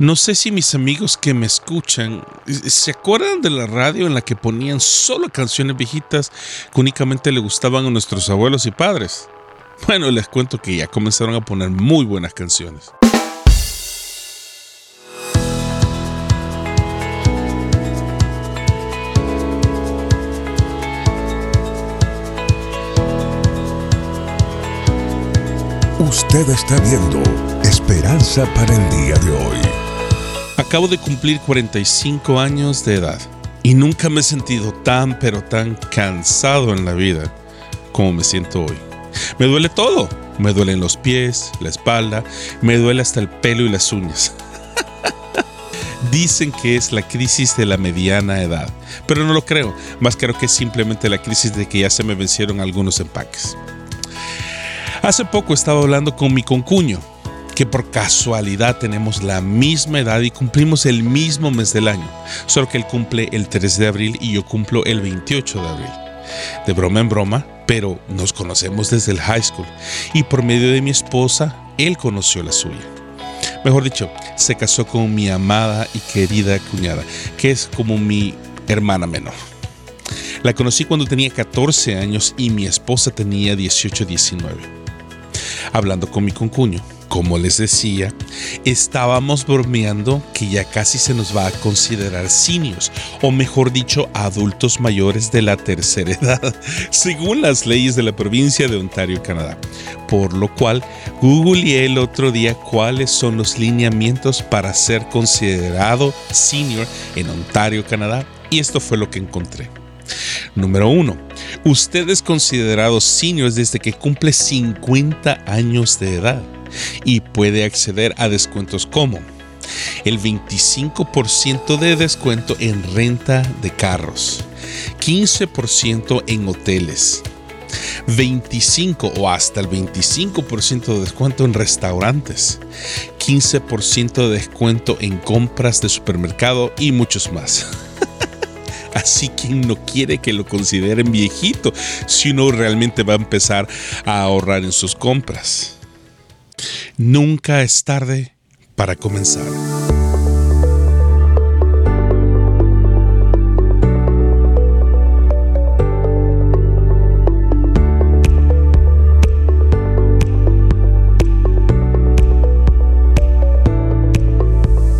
No sé si mis amigos que me escuchan se acuerdan de la radio en la que ponían solo canciones viejitas que únicamente le gustaban a nuestros abuelos y padres. Bueno, les cuento que ya comenzaron a poner muy buenas canciones. Usted está viendo Esperanza para el día de hoy. Acabo de cumplir 45 años de edad y nunca me he sentido tan pero tan cansado en la vida como me siento hoy. Me duele todo. Me duelen los pies, la espalda, me duele hasta el pelo y las uñas. Dicen que es la crisis de la mediana edad, pero no lo creo, más creo que es simplemente la crisis de que ya se me vencieron algunos empaques. Hace poco estaba hablando con mi concuño, que por casualidad tenemos la misma edad y cumplimos el mismo mes del año, solo que él cumple el 3 de abril y yo cumplo el 28 de abril. De broma en broma, pero nos conocemos desde el high school y por medio de mi esposa, él conoció la suya. Mejor dicho, se casó con mi amada y querida cuñada, que es como mi hermana menor. La conocí cuando tenía 14 años y mi esposa tenía 18-19 hablando con mi concuño. Como les decía, estábamos bromeando que ya casi se nos va a considerar seniors, o mejor dicho, adultos mayores de la tercera edad, según las leyes de la provincia de Ontario, Canadá. Por lo cual, googleé el otro día cuáles son los lineamientos para ser considerado senior en Ontario, Canadá, y esto fue lo que encontré. Número 1. Usted es considerado senior desde que cumple 50 años de edad y puede acceder a descuentos como el 25% de descuento en renta de carros, 15% en hoteles, 25 o hasta el 25% de descuento en restaurantes, 15% de descuento en compras de supermercado y muchos más. Así quien no quiere que lo consideren viejito si uno realmente va a empezar a ahorrar en sus compras. Nunca es tarde para comenzar.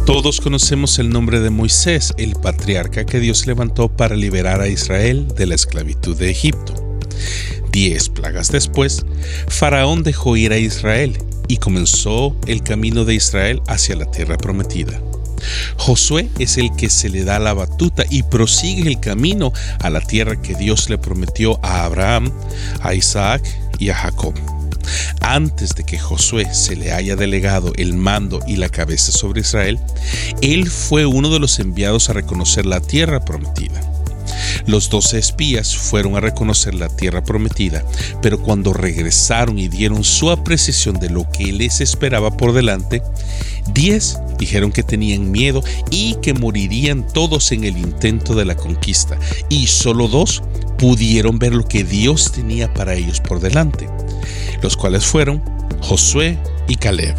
Todos conocemos el nombre de Moisés, el patriarca que Dios levantó para liberar a Israel de la esclavitud de Egipto. Diez plagas después, Faraón dejó ir a Israel y comenzó el camino de Israel hacia la tierra prometida. Josué es el que se le da la batuta y prosigue el camino a la tierra que Dios le prometió a Abraham, a Isaac y a Jacob. Antes de que Josué se le haya delegado el mando y la cabeza sobre Israel, él fue uno de los enviados a reconocer la tierra prometida. Los doce espías fueron a reconocer la tierra prometida, pero cuando regresaron y dieron su apreciación de lo que les esperaba por delante, diez dijeron que tenían miedo y que morirían todos en el intento de la conquista, y solo dos pudieron ver lo que Dios tenía para ellos por delante los cuales fueron Josué y Caleb.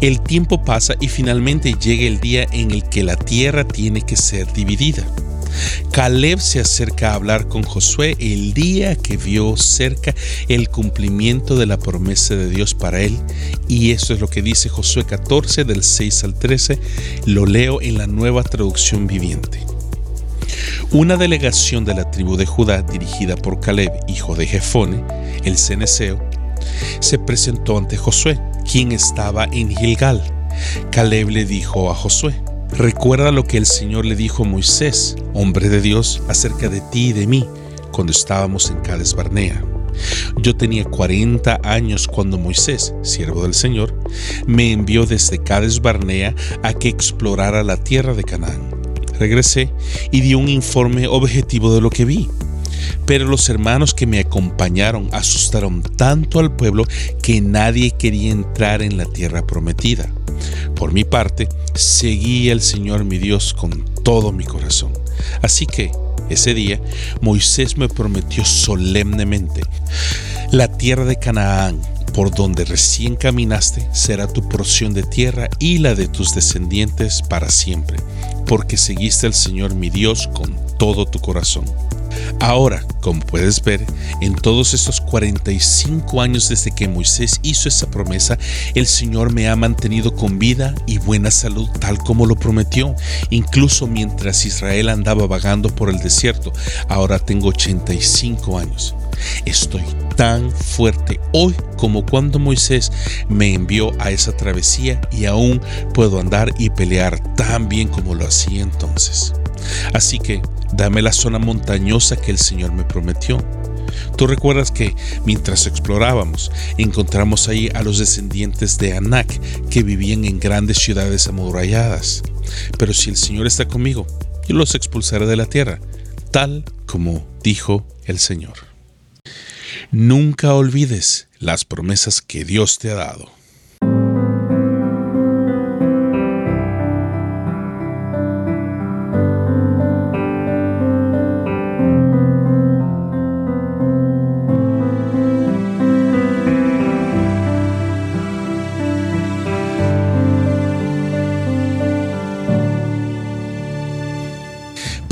El tiempo pasa y finalmente llega el día en el que la tierra tiene que ser dividida. Caleb se acerca a hablar con Josué el día que vio cerca el cumplimiento de la promesa de Dios para él. Y eso es lo que dice Josué 14 del 6 al 13. Lo leo en la nueva traducción viviente. Una delegación de la tribu de Judá dirigida por Caleb, hijo de Jefone, el ceneseo, se presentó ante Josué, quien estaba en Gilgal. Caleb le dijo a Josué, recuerda lo que el Señor le dijo a Moisés, hombre de Dios, acerca de ti y de mí, cuando estábamos en Cades Barnea. Yo tenía 40 años cuando Moisés, siervo del Señor, me envió desde Cades Barnea a que explorara la tierra de Canaán. Regresé y di un informe objetivo de lo que vi. Pero los hermanos que me acompañaron asustaron tanto al pueblo que nadie quería entrar en la tierra prometida. Por mi parte, seguí al Señor mi Dios con todo mi corazón. Así que Ese día Moisés me prometió solemnemente, la tierra de Canaán, por donde recién caminaste, será tu porción de tierra y la de tus descendientes para siempre, porque seguiste al Señor mi Dios con todo tu corazón. Ahora, como puedes ver, en todos estos 45 años desde que Moisés hizo esa promesa, el Señor me ha mantenido con vida y buena salud tal como lo prometió, incluso mientras Israel andaba vagando por el desierto. Ahora tengo 85 años. Estoy tan fuerte hoy como cuando Moisés me envió a esa travesía y aún puedo andar y pelear tan bien como lo hacía entonces. Así que dame la zona montañosa que el Señor me prometió. Tú recuerdas que mientras explorábamos, encontramos ahí a los descendientes de Anak que vivían en grandes ciudades amuralladas. Pero si el Señor está conmigo, yo los expulsaré de la tierra, tal como dijo el Señor. Nunca olvides las promesas que Dios te ha dado.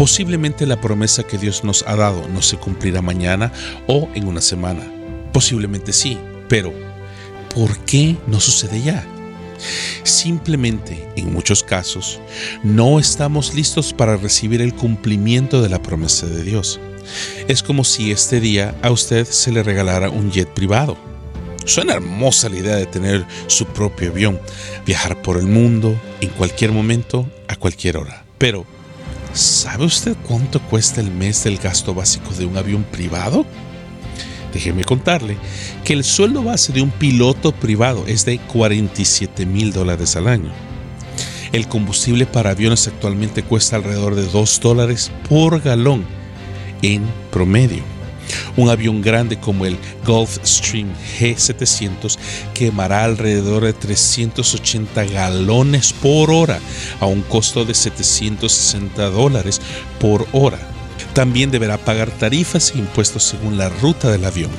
Posiblemente la promesa que Dios nos ha dado no se cumplirá mañana o en una semana. Posiblemente sí, pero ¿por qué no sucede ya? Simplemente, en muchos casos, no estamos listos para recibir el cumplimiento de la promesa de Dios. Es como si este día a usted se le regalara un jet privado. Suena hermosa la idea de tener su propio avión, viajar por el mundo, en cualquier momento, a cualquier hora. Pero, ¿Sabe usted cuánto cuesta el mes del gasto básico de un avión privado? Déjeme contarle que el sueldo base de un piloto privado es de 47 mil dólares al año. El combustible para aviones actualmente cuesta alrededor de 2 dólares por galón en promedio. Un avión grande como el Gulfstream G700 quemará alrededor de 380 galones por hora a un costo de 760 dólares por hora. También deberá pagar tarifas e impuestos según la ruta del avión,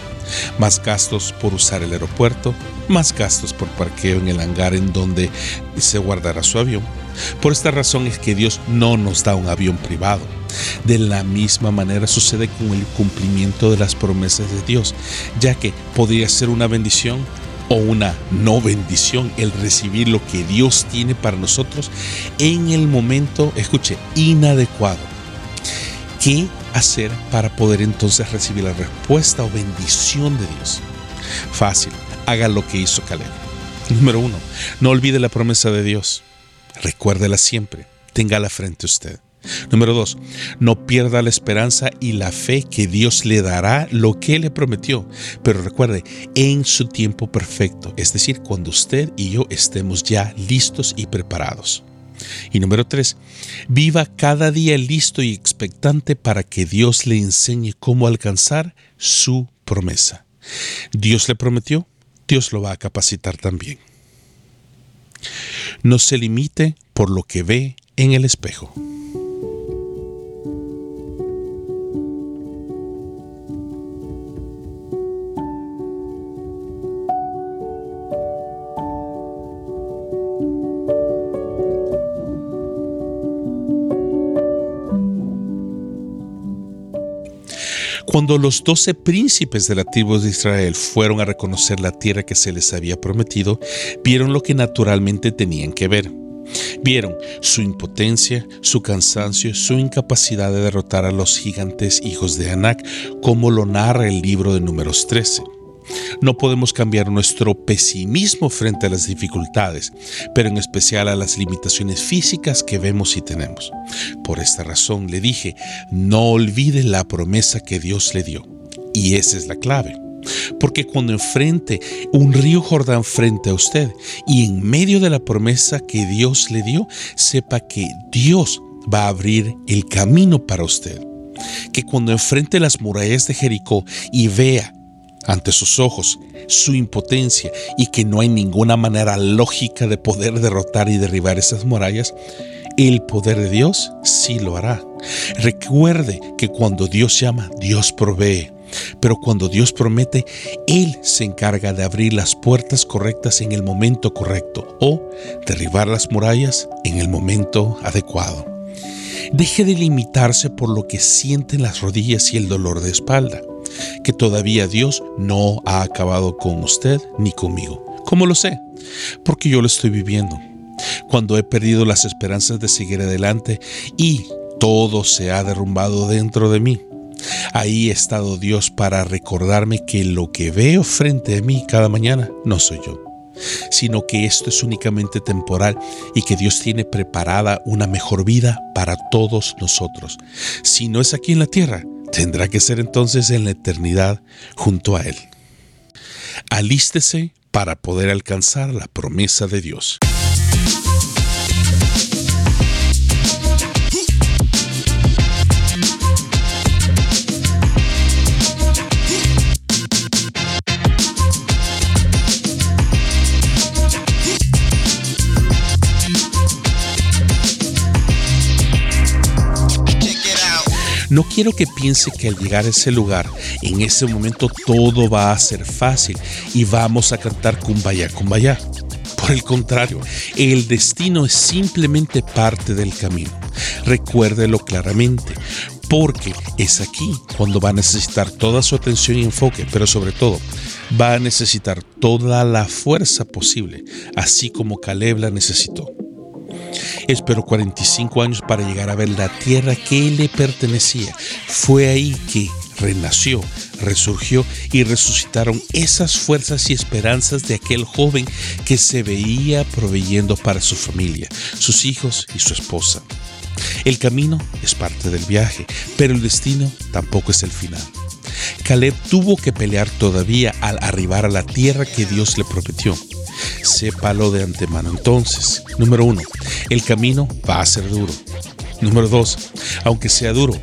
más gastos por usar el aeropuerto, más gastos por parqueo en el hangar en donde se guardará su avión. Por esta razón es que Dios no nos da un avión privado de la misma manera sucede con el cumplimiento de las promesas de Dios, ya que podría ser una bendición o una no bendición el recibir lo que Dios tiene para nosotros en el momento, escuche, inadecuado. ¿Qué hacer para poder entonces recibir la respuesta o bendición de Dios? Fácil, haga lo que hizo Caleb. Número uno, no olvide la promesa de Dios. Recuérdela siempre, téngala frente a usted. Número dos, no pierda la esperanza y la fe que Dios le dará lo que le prometió. Pero recuerde, en su tiempo perfecto, es decir, cuando usted y yo estemos ya listos y preparados. Y número tres, viva cada día listo y expectante para que Dios le enseñe cómo alcanzar su promesa. Dios le prometió, Dios lo va a capacitar también. No se limite por lo que ve en el espejo. Cuando los doce príncipes de la tribu de Israel fueron a reconocer la tierra que se les había prometido, vieron lo que naturalmente tenían que ver. Vieron su impotencia, su cansancio, su incapacidad de derrotar a los gigantes hijos de Anak, como lo narra el libro de números 13. No podemos cambiar nuestro pesimismo frente a las dificultades, pero en especial a las limitaciones físicas que vemos y tenemos. Por esta razón le dije, no olvide la promesa que Dios le dio. Y esa es la clave. Porque cuando enfrente un río Jordán frente a usted y en medio de la promesa que Dios le dio, sepa que Dios va a abrir el camino para usted. Que cuando enfrente las murallas de Jericó y vea ante sus ojos su impotencia y que no hay ninguna manera lógica de poder derrotar y derribar esas murallas, el poder de Dios sí lo hará. Recuerde que cuando Dios llama, Dios provee. Pero cuando Dios promete, Él se encarga de abrir las puertas correctas en el momento correcto o derribar las murallas en el momento adecuado. Deje de limitarse por lo que sienten las rodillas y el dolor de espalda, que todavía Dios no ha acabado con usted ni conmigo. ¿Cómo lo sé? Porque yo lo estoy viviendo. Cuando he perdido las esperanzas de seguir adelante y todo se ha derrumbado dentro de mí. Ahí ha estado Dios para recordarme que lo que veo frente a mí cada mañana no soy yo, sino que esto es únicamente temporal y que Dios tiene preparada una mejor vida para todos nosotros. Si no es aquí en la tierra, tendrá que ser entonces en la eternidad junto a Él. Alístese para poder alcanzar la promesa de Dios. Quiero que piense que al llegar a ese lugar, en ese momento todo va a ser fácil y vamos a cantar kumbaya, kumbaya. Por el contrario, el destino es simplemente parte del camino. Recuérdelo claramente, porque es aquí cuando va a necesitar toda su atención y enfoque, pero sobre todo va a necesitar toda la fuerza posible, así como Caleb la necesitó. Esperó 45 años para llegar a ver la tierra que le pertenecía. Fue ahí que renació, resurgió y resucitaron esas fuerzas y esperanzas de aquel joven que se veía proveyendo para su familia, sus hijos y su esposa. El camino es parte del viaje, pero el destino tampoco es el final. Caleb tuvo que pelear todavía al arribar a la tierra que Dios le prometió. Sépalo de antemano. Entonces, número uno, el camino va a ser duro. Número dos, aunque sea duro,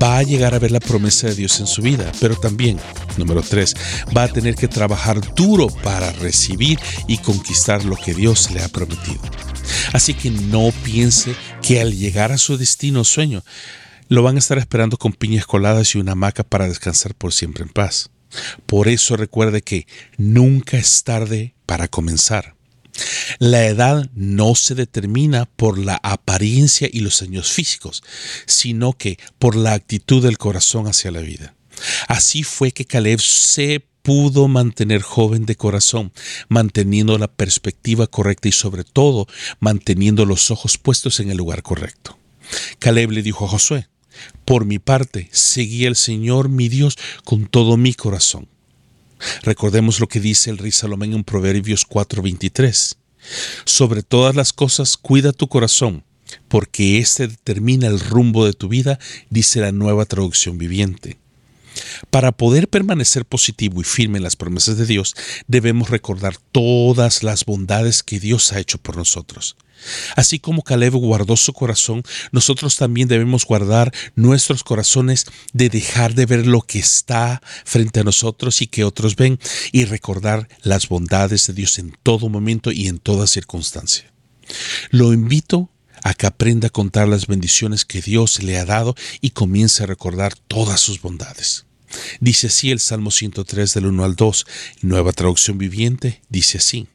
va a llegar a ver la promesa de Dios en su vida, pero también, número tres, va a tener que trabajar duro para recibir y conquistar lo que Dios le ha prometido. Así que no piense que al llegar a su destino o sueño, lo van a estar esperando con piñas coladas y una hamaca para descansar por siempre en paz. Por eso recuerde que nunca es tarde para comenzar. La edad no se determina por la apariencia y los años físicos, sino que por la actitud del corazón hacia la vida. Así fue que Caleb se pudo mantener joven de corazón, manteniendo la perspectiva correcta y sobre todo manteniendo los ojos puestos en el lugar correcto. Caleb le dijo a Josué, por mi parte, seguí al Señor mi Dios con todo mi corazón. Recordemos lo que dice el rey Salomón en Proverbios 4:23. Sobre todas las cosas, cuida tu corazón, porque éste determina el rumbo de tu vida, dice la nueva traducción viviente. Para poder permanecer positivo y firme en las promesas de Dios, debemos recordar todas las bondades que Dios ha hecho por nosotros. Así como Caleb guardó su corazón, nosotros también debemos guardar nuestros corazones de dejar de ver lo que está frente a nosotros y que otros ven y recordar las bondades de Dios en todo momento y en toda circunstancia. Lo invito a que aprenda a contar las bendiciones que Dios le ha dado y comience a recordar todas sus bondades. Dice así el Salmo 103 del 1 al 2, nueva traducción viviente, dice así,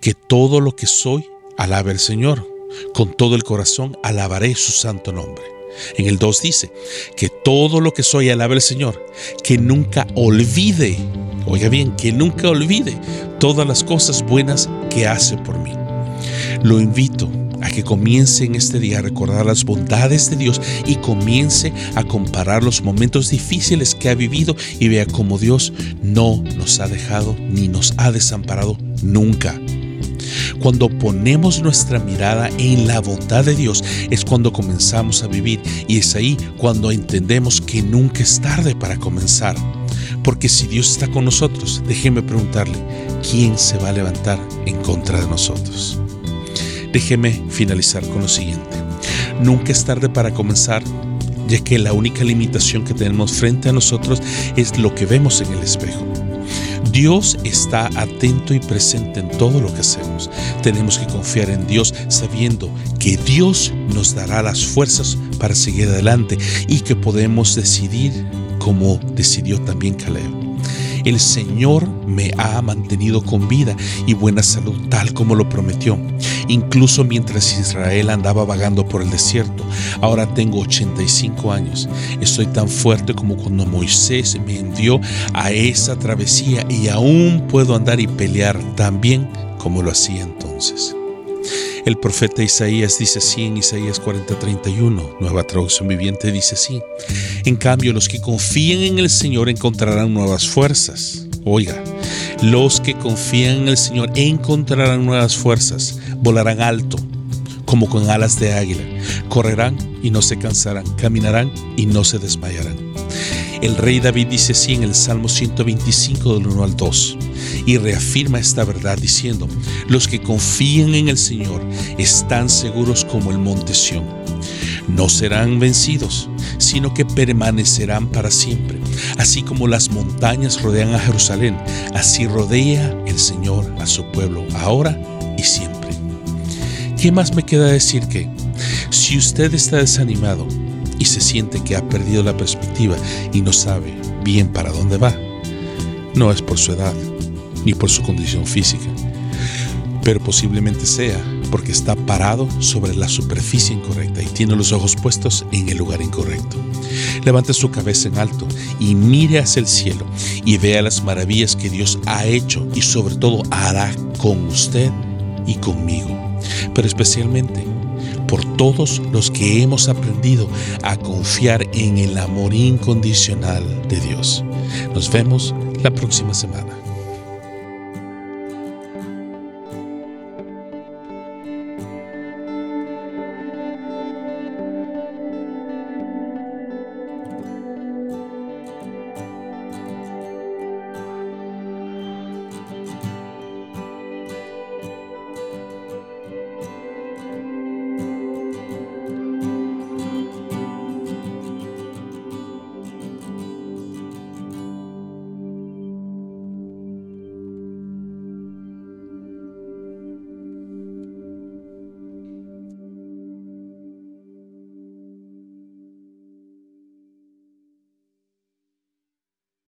que todo lo que soy alabe al Señor, con todo el corazón alabaré su santo nombre. En el 2 dice, que todo lo que soy alabe al Señor, que nunca olvide, oiga bien, que nunca olvide todas las cosas buenas que hace por mí. Lo invito a que comience en este día a recordar las bondades de Dios y comience a comparar los momentos difíciles que ha vivido y vea cómo Dios no nos ha dejado ni nos ha desamparado nunca. Cuando ponemos nuestra mirada en la bondad de Dios es cuando comenzamos a vivir y es ahí cuando entendemos que nunca es tarde para comenzar. Porque si Dios está con nosotros, déjeme preguntarle, ¿quién se va a levantar en contra de nosotros? Déjeme finalizar con lo siguiente. Nunca es tarde para comenzar, ya que la única limitación que tenemos frente a nosotros es lo que vemos en el espejo. Dios está atento y presente en todo lo que hacemos. Tenemos que confiar en Dios sabiendo que Dios nos dará las fuerzas para seguir adelante y que podemos decidir como decidió también Caleb. El Señor me ha mantenido con vida y buena salud tal como lo prometió. Incluso mientras Israel andaba vagando por el desierto, ahora tengo 85 años. Estoy tan fuerte como cuando Moisés me envió a esa travesía y aún puedo andar y pelear tan bien como lo hacía entonces. El profeta Isaías dice así en Isaías 40:31, nueva traducción viviente dice así. En cambio, los que confíen en el Señor encontrarán nuevas fuerzas. Oiga, los que confían en el Señor encontrarán nuevas fuerzas, volarán alto como con alas de águila, correrán y no se cansarán, caminarán y no se desmayarán. El rey David dice así en el Salmo 125 del 1 al 2 y reafirma esta verdad diciendo, los que confían en el Señor están seguros como el monte Sión. No serán vencidos, sino que permanecerán para siempre. Así como las montañas rodean a Jerusalén, así rodea el Señor a su pueblo, ahora y siempre. ¿Qué más me queda decir que, si usted está desanimado y se siente que ha perdido la perspectiva y no sabe bien para dónde va, no es por su edad, ni por su condición física, pero posiblemente sea porque está parado sobre la superficie incorrecta y tiene los ojos puestos en el lugar incorrecto. Levante su cabeza en alto y mire hacia el cielo y vea las maravillas que Dios ha hecho y sobre todo hará con usted y conmigo, pero especialmente por todos los que hemos aprendido a confiar en el amor incondicional de Dios. Nos vemos la próxima semana.